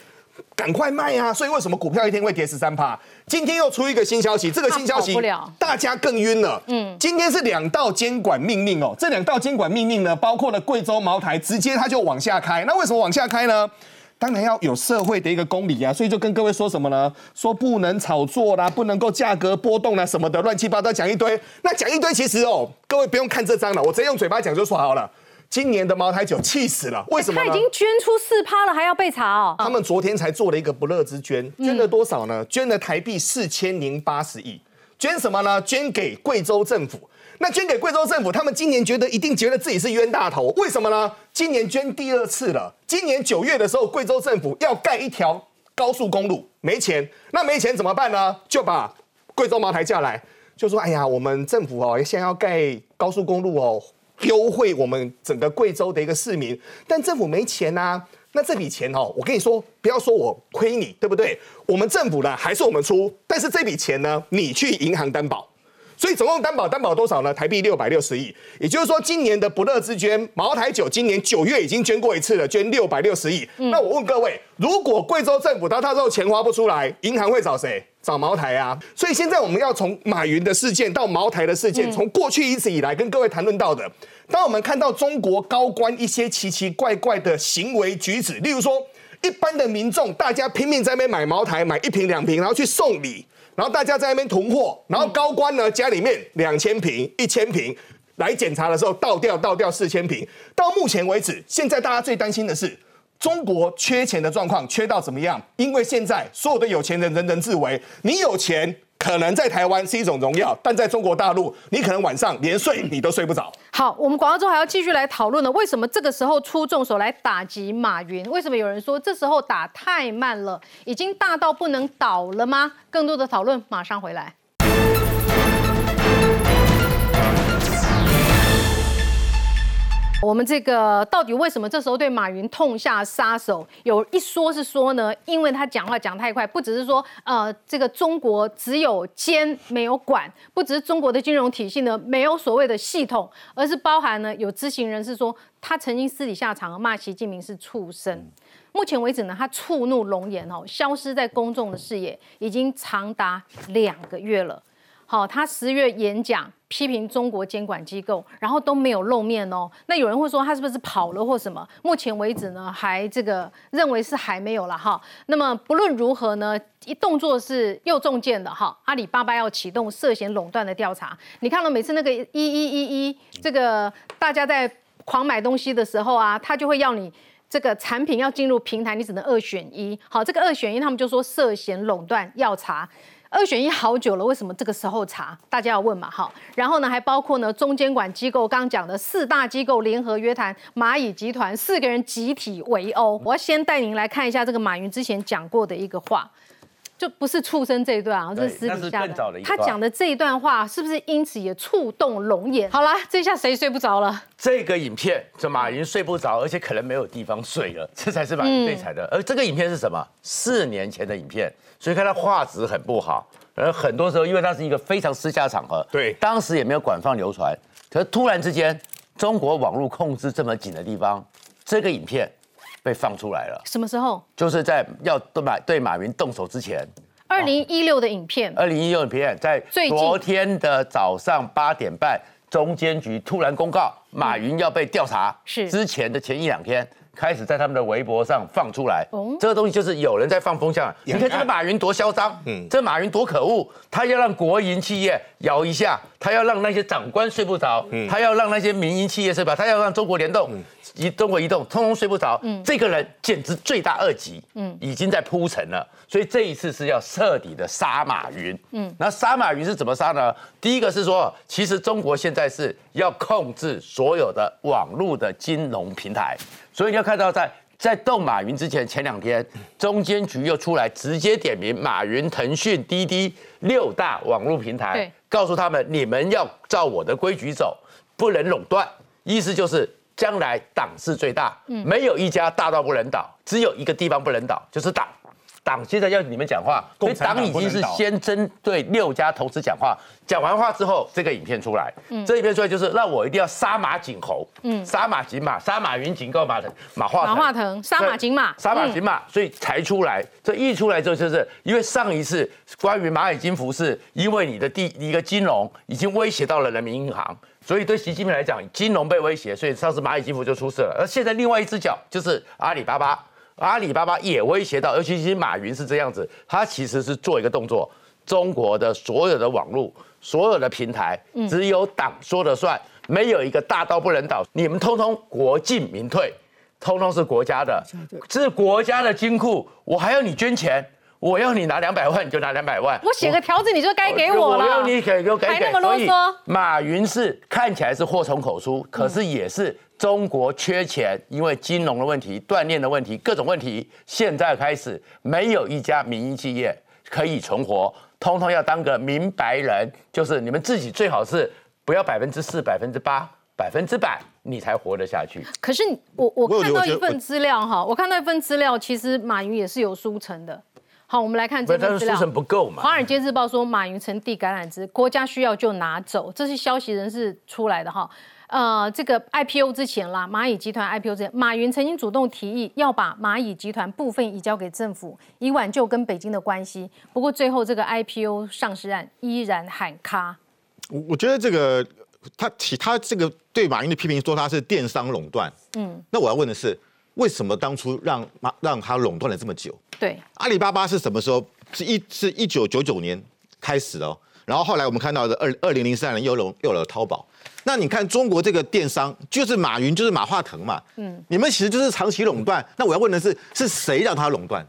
[SPEAKER 15] 赶快卖啊！所以为什么股票一天会跌十三趴？今天又出一个新消息，这个新消息大家更晕了。嗯，今天是两道监管命令哦，这两道监管命令呢，包括了贵州茅台，直接它就往下开。那为什么往下开呢？当然要有社会的一个公理啊，所以就跟各位说什么呢？说不能炒作啦，不能够价格波动啦，什么的乱七八糟讲一堆。那讲一堆其实哦，各位不用看这张了，我直接用嘴巴讲就说好了。今年的茅台酒气死了，为什么？
[SPEAKER 1] 他已经捐出四趴了，还要被查哦。
[SPEAKER 15] 他们昨天才做了一个不乐之捐，捐了多少呢？捐了台币四千零八十亿。捐什么呢？捐给贵州政府。那捐给贵州政府，他们今年觉得一定觉得自己是冤大头，为什么呢？今年捐第二次了。今年九月的时候，贵州政府要盖一条高速公路，没钱。那没钱怎么办呢？就把贵州茅台叫来，就说：“哎呀，我们政府哦，现在要盖高速公路哦。”优惠我们整个贵州的一个市民，但政府没钱呐。那这笔钱哦，我跟你说，不要说我亏你，对不对？我们政府呢还是我们出，但是这笔钱呢，你去银行担保。所以总共担保担保多少呢？台币六百六十亿。也就是说，今年的不乐之捐，茅台酒今年九月已经捐过一次了，捐六百六十亿。那我问各位，如果贵州政府到他之后钱花不出来，银行会找谁？找茅台啊。所以现在我们要从马云的事件到茅台的事件，从过去一直以来跟各位谈论到的，当我们看到中国高官一些奇奇怪怪的行为举止，例如说，一般的民众大家拼命在那边买茅台，买一瓶两瓶，然后去送礼。然后大家在那边囤货，然后高官呢家里面两千瓶、一千瓶来检查的时候倒掉倒掉四千瓶。到目前为止，现在大家最担心的是中国缺钱的状况缺到怎么样？因为现在所有的有钱人人人自危，你有钱可能在台湾是一种荣耀，但在中国大陆，你可能晚上连睡你都睡不着。
[SPEAKER 1] 好，我们广告之后还要继续来讨论呢。为什么这个时候出重手来打击马云？为什么有人说这时候打太慢了，已经大到不能倒了吗？更多的讨论马上回来。我们这个到底为什么这时候对马云痛下杀手？有一说是说呢，因为他讲话讲太快，不只是说呃这个中国只有监没有管，不只是中国的金融体系呢没有所谓的系统，而是包含呢有知情人士说他曾经私底下常骂习近平是畜生。目前为止呢，他触怒龙颜哦，消失在公众的视野已经长达两个月了。好，他十月演讲批评中国监管机构，然后都没有露面哦。那有人会说他是不是跑了或什么？目前为止呢，还这个认为是还没有了哈。那么不论如何呢，一动作是又中箭的哈。阿里巴巴要启动涉嫌垄断的调查。你看到每次那个一一一一，这个大家在狂买东西的时候啊，他就会要你这个产品要进入平台，你只能二选一。好，这个二选一，他们就说涉嫌垄断要查。二选一好久了，为什么这个时候查？大家要问嘛，哈。然后呢，还包括呢，中监管机构刚讲的四大机构联合约谈蚂蚁集团，四个人集体围殴。我要先带您来看一下这个马云之前讲过的一个话，就不是畜生这一段啊，这是私底下的。他讲的这一段话，是不是因此也触动龙眼？好了，这下谁睡不着了？
[SPEAKER 16] 这个影片，这马云睡不着，而且可能没有地方睡了，这才是马云最惨的。而这个影片是什么？四年前的影片。所以看他画质很不好，而很多时候因为它是一个非常私下的场合，
[SPEAKER 15] 对，
[SPEAKER 16] 当时也没有广泛流传。可是突然之间，中国网络控制这么紧的地方，这个影片被放出来了。
[SPEAKER 1] 什么时候？
[SPEAKER 16] 就是在要对马对马云动手之前。
[SPEAKER 1] 二零一六的影片。
[SPEAKER 16] 二零一六影片在昨天的早上八点半，中监局突然公告马云要被调查。
[SPEAKER 1] 是
[SPEAKER 16] 之前的前一两天。开始在他们的微博上放出来，这个东西就是有人在放风向。你看这个马云多嚣张，嗯，这马云多可恶，他要让国营企业摇一下，他要让那些长官睡不着，他要让那些民营企业睡不着，他要让中国联动、移中国移动通通睡不着。这个人简直罪大恶极，嗯，已经在铺陈了。所以这一次是要彻底的杀马云，嗯，那杀马云是怎么杀呢？第一个是说，其实中国现在是要控制所有的网络的金融平台。所以你要看到，在在动马云之前，前两天中间局又出来直接点名马云、腾讯、滴滴六大网络平台，告诉他们你们要照我的规矩走，不能垄断。意思就是将来党是最大，没有一家大到不能倒，只有一个地方不能倒，就是党。党现在要你们讲话，所以党已经是先针对六家投资讲话，讲完话之后，这个影片出来，这一片出来就是让我一定要杀马儆猴，嗯，杀马儆马，杀马云警告马腾马化
[SPEAKER 1] 马化腾，杀马儆马，
[SPEAKER 16] 杀马儆马，所以才出来。这一出来之后，就是因为上一次关于蚂蚁金服是因为你的第一个金融已经威胁到了人民银行，所以对习近平来讲，金融被威胁，所以上次蚂蚁金服就出事了。而现在另外一只脚就是阿里巴巴。阿里巴巴也威胁到，尤其是马云是这样子，他其实是做一个动作，中国的所有的网络、所有的平台，只有党说了算，没有一个大刀不能倒，你们通通国进民退，通通是国家的，是国家的金库，我还要你捐钱。我要你拿两百万，你就拿两百万。
[SPEAKER 1] 我写个条子，你就该给我了。
[SPEAKER 16] 我要你给就给。
[SPEAKER 1] 还那么啰嗦。
[SPEAKER 16] 马云是看起来是祸从口出，可是也是中国缺钱，因为金融的问题、锻炼的问题、各种问题，现在开始没有一家民营企业可以存活，通通要当个明白人，就是你们自己最好是不要百分之四、百分之八、百分之百，你才活得下去。
[SPEAKER 1] 可是我我看到一份资料哈，我看到一份资料，其实马云也是有书成的。好，我们来看这份资料。
[SPEAKER 16] 不够嘛？
[SPEAKER 1] 华尔街日报说，马云曾递橄榄枝，国家需要就拿走，这是消息人士出来的哈。呃，这个 IPO 之前啦，蚂蚁集团 IPO 之前，马云曾经主动提议要把蚂蚁集团部分移交给政府，以挽救跟北京的关系。不过最后这个 IPO 上市案依然喊卡。
[SPEAKER 9] 我我觉得这个他提他这个对马云的批评说他是电商垄断。嗯，那我要问的是。为什么当初让马让他垄断了这么久？
[SPEAKER 1] 对，
[SPEAKER 9] 阿里巴巴是什么时候？是一是一九九九年开始的哦。然后后来我们看到的二二零零三年又有又有了淘宝。那你看中国这个电商，就是马云，就是马化腾嘛，嗯，你们其实就是长期垄断。那我要问的是，是谁让他垄断？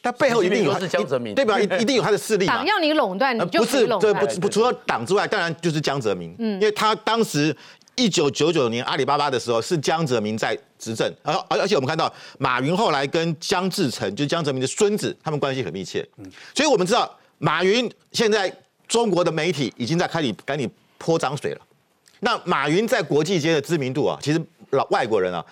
[SPEAKER 9] 他背后一定有
[SPEAKER 16] 是江泽民，
[SPEAKER 9] 对吧？一 一定有他的势力嘛。
[SPEAKER 1] 党要你垄断，你就
[SPEAKER 9] 不是
[SPEAKER 1] 垄断。
[SPEAKER 9] 这不不除了党之外，当然就是江泽民，嗯，因为他当时一九九九年阿里巴巴的时候是江泽民在执政，而而而且我们看到马云后来跟江志成，就是江泽民的孙子，他们关系很密切，嗯，所以我们知道马云现在中国的媒体已经在开始赶紧泼脏水了。那马云在国际间的知名度啊，其实老外国人啊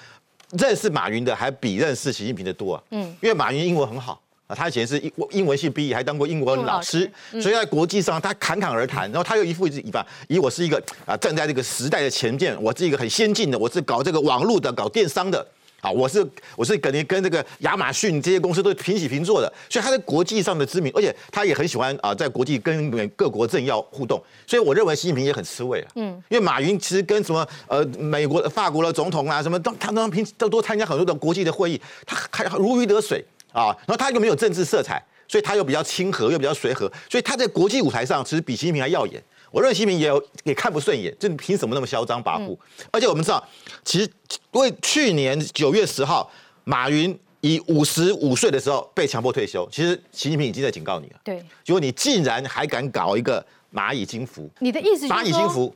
[SPEAKER 9] 认识马云的还比认识习近平的多啊。嗯，因为马云英文很好啊，他以前是英英文系毕业，还当过英文老师，所以在国际上他侃侃而谈。然后他又一副一副，以我是一个啊站在这个时代的前线，我是一个很先进的，我是搞这个网络的，搞电商的。啊，我是我是肯定跟这个亚马逊这些公司都平起平坐的，所以他在国际上的知名，而且他也很喜欢啊，在国际跟各国政要互动，所以我认为习近平也很吃味啊。嗯，因为马云其实跟什么呃美国、法国的总统啊，什么都他都平都多参加很多的国际的会议，他还如鱼得水啊，然后他又没有政治色彩，所以他又比较亲和，又比较随和，所以他在国际舞台上其实比习近平还耀眼。我认为习近平也有也看不顺眼，就你凭什么那么嚣张跋扈？而且我们知道，其实因为去年九月十号，马云以五十五岁的时候被强迫退休，其实习近平已经在警告你了。
[SPEAKER 1] 对，
[SPEAKER 9] 结果你竟然还敢搞一个蚂蚁金服？
[SPEAKER 1] 你的意思？
[SPEAKER 9] 蚂蚁金服。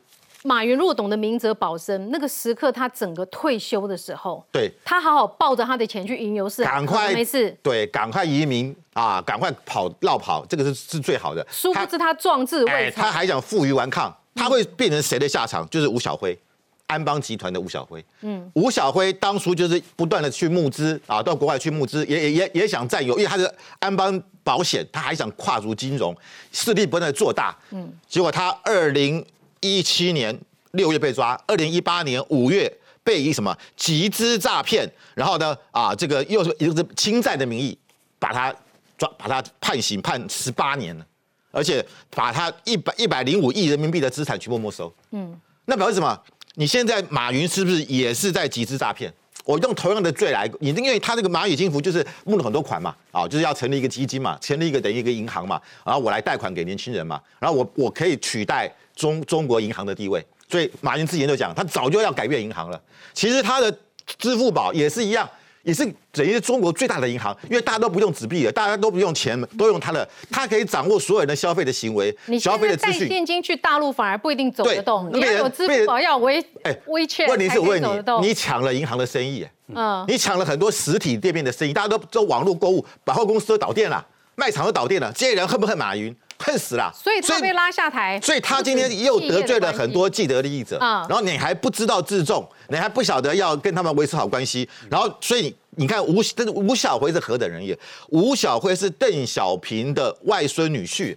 [SPEAKER 1] 马云如果懂得明哲保身，那个时刻他整个退休的时候，
[SPEAKER 9] 对，
[SPEAKER 1] 他好好抱着他的钱去云游市，
[SPEAKER 9] 赶快
[SPEAKER 1] 没事，
[SPEAKER 9] 对，赶快移民啊，赶快跑绕跑，这个是是最好的。
[SPEAKER 1] 殊不知他壮志未
[SPEAKER 9] 他还想负隅顽抗，他会变成谁的下场？就是吴小辉，安邦集团的吴小辉。嗯，吴小辉当初就是不断的去募资啊，到国外去募资，也也也也想占有，因为他是安邦保险，他还想跨足金融，势力不断的做大。嗯，结果他二零一七年。六月被抓，二零一八年五月被以什么集资诈骗，然后呢啊这个又是又是侵占的名义把他抓，把他判刑判十八年了，而且把他一百一百零五亿人民币的资产全部没收。嗯，那表示什么？你现在马云是不是也是在集资诈骗？我用同样的罪来，你因为他那个蚂蚁金服就是募了很多款嘛，啊，就是要成立一个基金嘛，成立一个等于一个银行嘛，然后我来贷款给年轻人嘛，然后我我可以取代中中国银行的地位。所以马云之前就讲，他早就要改变银行了。其实他的支付宝也是一样，也是等于是中国最大的银行，因为大家都不用纸币了，大家都不用钱，都用他的，他可以掌握所有人的消费的行为、消费的资讯。
[SPEAKER 1] 带现金去大陆反而不一定走得动，你要有支付宝，要微哎微券。
[SPEAKER 9] 问题是我问你，你抢了银行的生意，嗯，你抢了很多实体店面的生意，大家都都网络购物，百货公司都倒店了，卖场都倒店了，这些人恨不恨马云？恨死了，
[SPEAKER 1] 所以他被拉下台，
[SPEAKER 9] 所以他今天又得罪了很多既得利益者，然后你还不知道自重，你还不晓得要跟他们维持好关系，然后所以你你看吴，但是吴小辉是何等人也？吴小辉是邓小平的外孙女婿，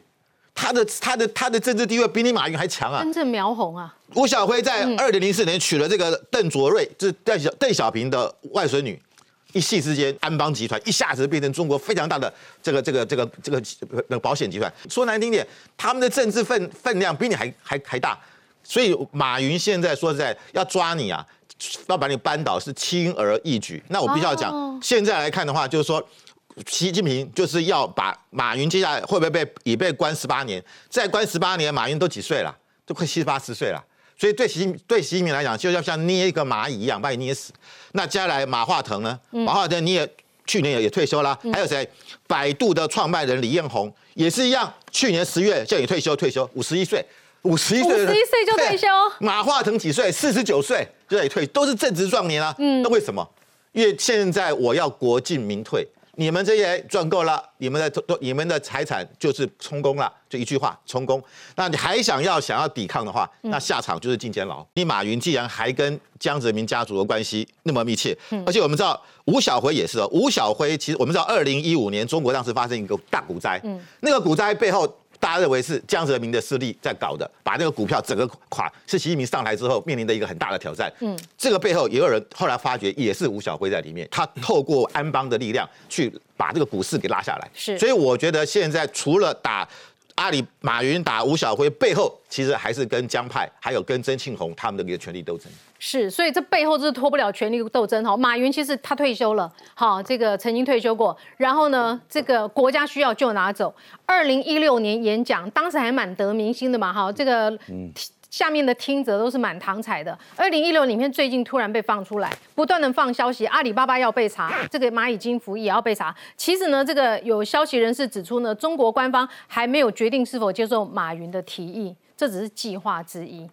[SPEAKER 9] 他的他的他的政治地位比你马云还强啊！
[SPEAKER 1] 真正苗红啊！
[SPEAKER 9] 吴小辉在二零零四年娶了这个邓卓瑞，就是邓小邓小平的外孙女。一夕之间，安邦集团一下子变成中国非常大的这个这个这个这个那个保险集团。说难听点，他们的政治分分量比你还还还大。所以马云现在说实在要抓你啊，要把你扳倒是轻而易举。那我必须要讲，现在来看的话，就是说习近平就是要把马云接下来会不会被已被关十八年？再关十八年，马云都几岁了？都快七八十岁了。所以对习对习近平来讲，就要像捏一个蚂蚁一样把你捏死。那接下来马化腾呢？马化腾你也去年也也退休了，还有谁？百度的创办人李彦宏也是一样，去年十月叫你退休，退休五十一岁，五十一岁，
[SPEAKER 1] 五十一岁就退休。
[SPEAKER 9] 马化腾几岁？四十九岁就得退，都是正值壮年啊。嗯，那为什么？因为现在我要国进民退。你们这些赚够了，你们的都你们的财产就是充公了，就一句话，充公。那你还想要想要抵抗的话，那下场就是进监牢。你马云既然还跟江泽民家族的关系那么密切，而且我们知道吴晓辉也是哦，吴晓辉其实我们知道，二零一五年中国当时发生一个大股灾，那个股灾背后。大家认为是江泽民的势力在搞的，把那个股票整个垮，是习近平上台之后面临的一个很大的挑战。嗯，这个背后也有人后来发觉，也是吴晓辉在里面，他透过安邦的力量去把这个股市给拉下来。
[SPEAKER 1] 是，
[SPEAKER 9] 所以我觉得现在除了打。阿里马云打吴小辉背后，其实还是跟江派还有跟曾庆红他们的一个权力斗争。
[SPEAKER 1] 是，所以这背后就是脱不了权力斗争哈。马云其实他退休了，好，这个曾经退休过，然后呢，这个国家需要就拿走。二零一六年演讲，当时还蛮得民心的嘛，哈，这个。下面的听者都是满堂彩的。二零一六里面最近突然被放出来，不断的放消息，阿里巴巴要被查，这个蚂蚁金服也要被查。其实呢，这个有消息人士指出呢，中国官方还没有决定是否接受马云的提议，这只是计划之一。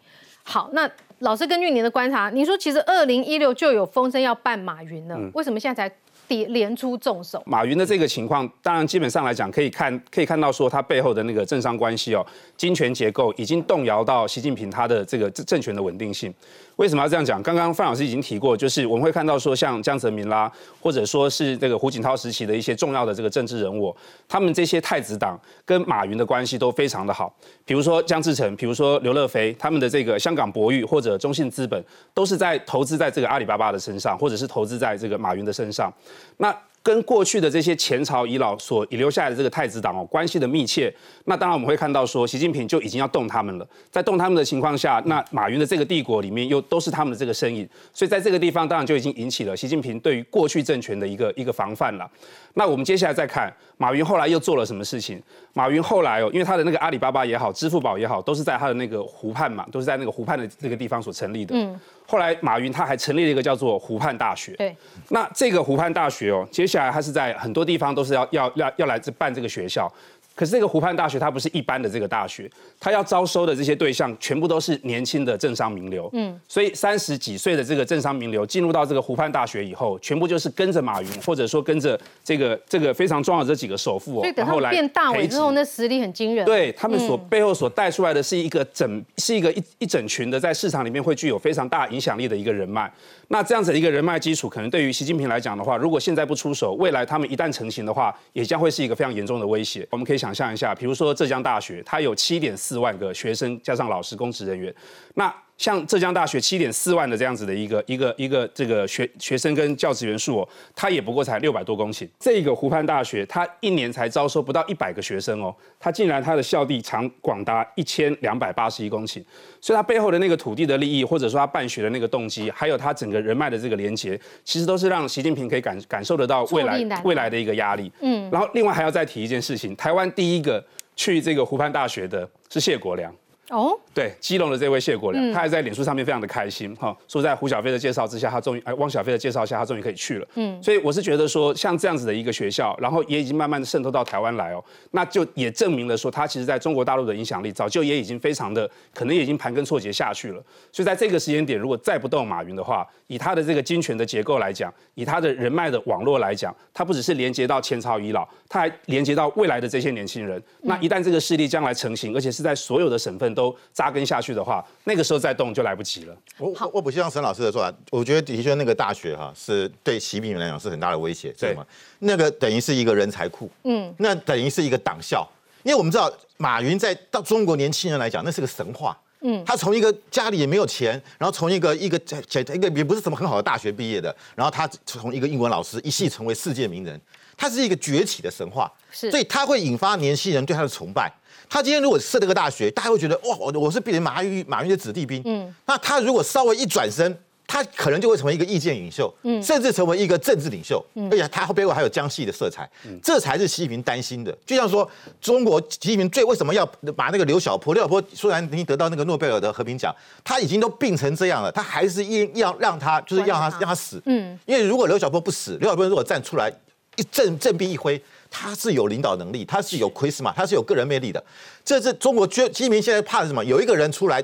[SPEAKER 1] 好，那老师根据您的观察，你说其实二零一六就有风声要办马云了，为什么现在才？连出重手，
[SPEAKER 10] 马云的这个情况，当然基本上来讲，可以看可以看到说他背后的那个政商关系哦，金权结构已经动摇到习近平他的这个政权的稳定性。为什么要这样讲？刚刚范老师已经提过，就是我们会看到说，像江泽民啦，或者说是这个胡锦涛时期的一些重要的这个政治人物，他们这些太子党跟马云的关系都非常的好。比如说江志成，比如说刘乐飞，他们的这个香港博裕或者中信资本，都是在投资在这个阿里巴巴的身上，或者是投资在这个马云的身上。那跟过去的这些前朝遗老所遗留下来的这个太子党哦，关系的密切。那当然我们会看到说，习近平就已经要动他们了。在动他们的情况下，那马云的这个帝国里面又都是他们的这个身影，所以在这个地方当然就已经引起了习近平对于过去政权的一个一个防范了。那我们接下来再看马云后来又做了什么事情？马云后来哦，因为他的那个阿里巴巴也好，支付宝也好，都是在他的那个湖畔嘛，都是在那个湖畔的这个地方所成立的。嗯。后来马云他还成立了一个叫做湖畔大学。
[SPEAKER 1] 对。
[SPEAKER 10] 那这个湖畔大学哦，接下来他是在很多地方都是要要要要来办这个学校。可是这个湖畔大学它不是一般的这个大学，它要招收的这些对象全部都是年轻的政商名流。嗯，所以三十几岁的这个政商名流进入到这个湖畔大学以后，全部就是跟着马云，或者说跟着这个这个非常重要的这几个首富。
[SPEAKER 1] 所以等他们变大伟之后，那实力很惊人。
[SPEAKER 10] 对他们所背后所带出来的是一个整是一个一一整群的在市场里面会具有非常大影响力的一个人脉。那这样子的一个人脉基础，可能对于习近平来讲的话，如果现在不出手，未来他们一旦成型的话，也将会是一个非常严重的威胁。我们可以想想象一下，比如说浙江大学，它有七点四万个学生，加上老师、公职人员，那。像浙江大学七点四万的这样子的一个一个一个这个学学生跟教职员数哦，它也不过才六百多公顷。这个湖畔大学，它一年才招收不到一百个学生哦，它竟然它的校地长广达一千两百八十一公顷，所以它背后的那个土地的利益，或者说它办学的那个动机，还有它整个人脉的这个连接，其实都是让习近平可以感感受得到未来未来的一个压力。嗯，然后另外还要再提一件事情，台湾第一个去这个湖畔大学的是谢国良。哦，对，基隆的这位谢国良，他还在脸书上面非常的开心哈，说在胡小飞的介绍之下，他终于哎汪小菲的介绍下，他终于可以去了。嗯，所以我是觉得说，像这样子的一个学校，然后也已经慢慢的渗透到台湾来哦，那就也证明了说，他其实在中国大陆的影响力早就也已经非常的可能也已经盘根错节下去了。所以在这个时间点，如果再不动马云的话，以他的这个金权的结构来讲，以他的人脉的网络来讲，他不只是连接到前朝遗老，他还连接到未来的这些年轻人。那一旦这个势力将来成型，而且是在所有的省份都扎根下。去的话，那个时候再动就来不及了。
[SPEAKER 9] 我我不希望沈老师的说法，我觉得的确那个大学哈是对习近平来讲是很大的威胁，对。吗？那个等于是一个人才库，嗯，那等于是一个党校，因为我们知道马云在到中国年轻人来讲，那是个神话，嗯，他从一个家里也没有钱，然后从一个一个一个也不是什么很好的大学毕业的，然后他从一个英文老师一系成为世界名人，他是一个崛起的神话，是，所以他会引发年轻人对他的崇拜。他今天如果设了个大学，大家会觉得哇，我我是变成马云马云的子弟兵。嗯，那他如果稍微一转身，他可能就会成为一个意见领袖，嗯，甚至成为一个政治领袖。嗯，而且他背后还有江西的色彩，嗯，这才是习近平担心的。就像说，中国习近平最为什么要把那个刘晓波？刘晓波虽然已经得到那个诺贝尔的和平奖，他已经都病成这样了，他还是硬要让他就是要他让他死。嗯，因为如果刘晓波不死，刘晓波如果站出来一阵阵臂一挥。他是有领导能力，他是有 charisma，他是有个人魅力的。这是中国习近平现在怕的什么？有一个人出来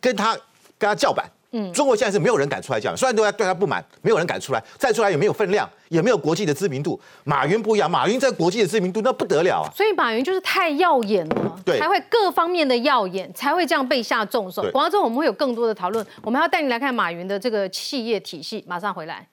[SPEAKER 9] 跟他跟他叫板。嗯，中国现在是没有人敢出来讲，虽然都在对他不满，没有人敢出来。再出来也没有分量，也没有国际的知名度。马云不一样，马云在国际的知名度那不得了啊。
[SPEAKER 1] 所以马云就是太耀眼了，对，才会各方面的耀眼，才会这样被下重手。广告之后我们会有更多的讨论，我们要带你来看马云的这个企业体系。马上回来。